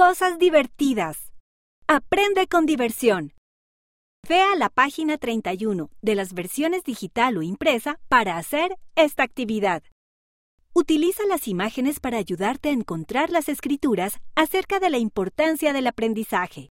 cosas divertidas. Aprende con diversión. Ve la página 31 de las versiones digital o impresa para hacer esta actividad. Utiliza las imágenes para ayudarte a encontrar las escrituras acerca de la importancia del aprendizaje.